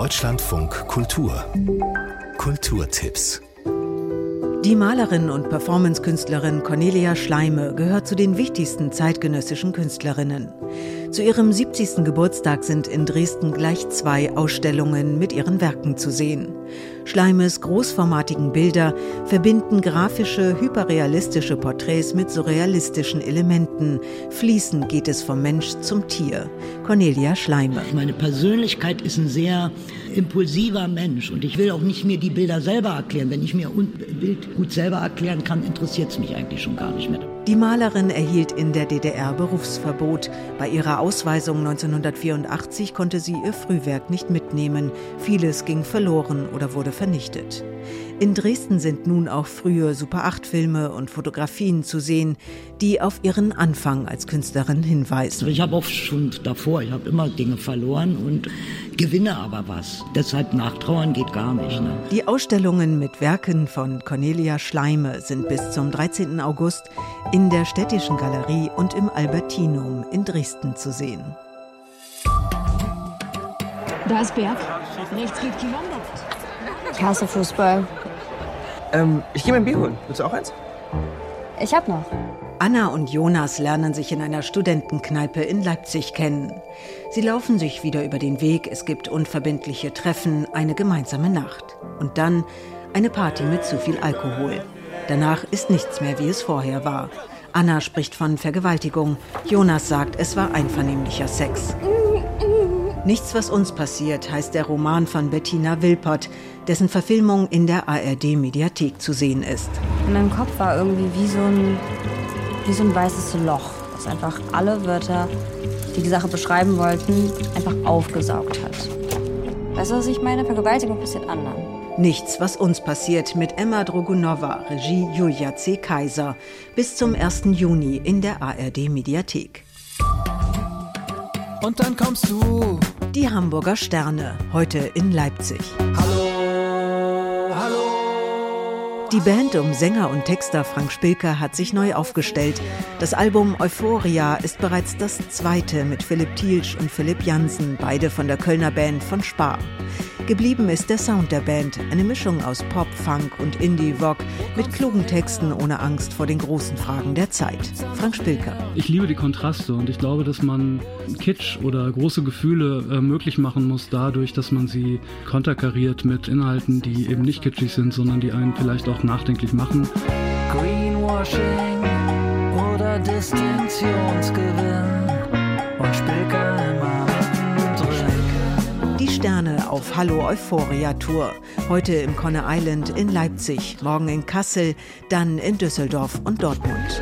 Deutschlandfunk Kultur Kulturtipps die Malerin und Performancekünstlerin Cornelia Schleime gehört zu den wichtigsten zeitgenössischen Künstlerinnen. Zu ihrem 70. Geburtstag sind in Dresden gleich zwei Ausstellungen mit ihren Werken zu sehen. Schleimes großformatigen Bilder verbinden grafische, hyperrealistische Porträts mit surrealistischen Elementen. Fließend geht es vom Mensch zum Tier. Cornelia Schleime. Meine Persönlichkeit ist ein sehr impulsiver Mensch und ich will auch nicht mir die Bilder selber erklären. Wenn ich mir ein Bild gut selber erklären kann, interessiert es mich eigentlich schon gar nicht mehr. Die Malerin erhielt in der DDR Berufsverbot. Bei ihrer Ausweisung 1984 konnte sie ihr Frühwerk nicht mitnehmen. Vieles ging verloren oder wurde vernichtet. In Dresden sind nun auch frühe Super-8-Filme und Fotografien zu sehen, die auf ihren Anfang als Künstlerin hinweisen. Ich habe auch schon davor, ich habe immer Dinge verloren und gewinne aber was. Deshalb nachtrauern geht gar nicht. Ne? Die Ausstellungen mit Werken von Cornelia Schleime sind bis zum 13. August in der Städtischen Galerie und im Albertinum in Dresden zu sehen. Da ist Berg. Rechts geht Kilometer. Ich hasse Fußball. Ähm, ich gehe mir ein Bier holen. Willst du auch eins? Ich hab noch. Anna und Jonas lernen sich in einer Studentenkneipe in Leipzig kennen. Sie laufen sich wieder über den Weg, es gibt unverbindliche Treffen, eine gemeinsame Nacht. Und dann eine Party mit zu viel Alkohol. Danach ist nichts mehr, wie es vorher war. Anna spricht von Vergewaltigung. Jonas sagt, es war einvernehmlicher Sex. Nichts, was uns passiert, heißt der Roman von Bettina Wilpert, dessen Verfilmung in der ARD-Mediathek zu sehen ist. In meinem Kopf war irgendwie wie so ein, wie so ein weißes Loch, das einfach alle Wörter, die die Sache beschreiben wollten, einfach aufgesaugt hat. Weißt du, was ich meine? Vergewaltigung passiert anderen. Nichts, was uns passiert mit Emma Drogunova, Regie Julia C. Kaiser. Bis zum 1. Juni in der ARD-Mediathek. Und dann kommst du. Die Hamburger Sterne, heute in Leipzig. Hallo, hallo. Die Band um Sänger und Texter Frank Spilker hat sich neu aufgestellt. Das Album Euphoria ist bereits das zweite mit Philipp Thielsch und Philipp Jansen, beide von der Kölner Band von Spar. Geblieben ist der Sound der Band, eine Mischung aus Pop, Funk und Indie-Rock mit klugen Texten ohne Angst vor den großen Fragen der Zeit. Frank Spilker. Ich liebe die Kontraste und ich glaube, dass man Kitsch oder große Gefühle äh, möglich machen muss dadurch, dass man sie konterkariert mit Inhalten, die eben nicht kitschig sind, sondern die einen vielleicht auch nachdenklich machen. Greenwashing oder Distinktionsgewinn und Spilker Sterne auf Hallo Euphoria Tour. Heute im Conner Island in Leipzig, morgen in Kassel, dann in Düsseldorf und Dortmund.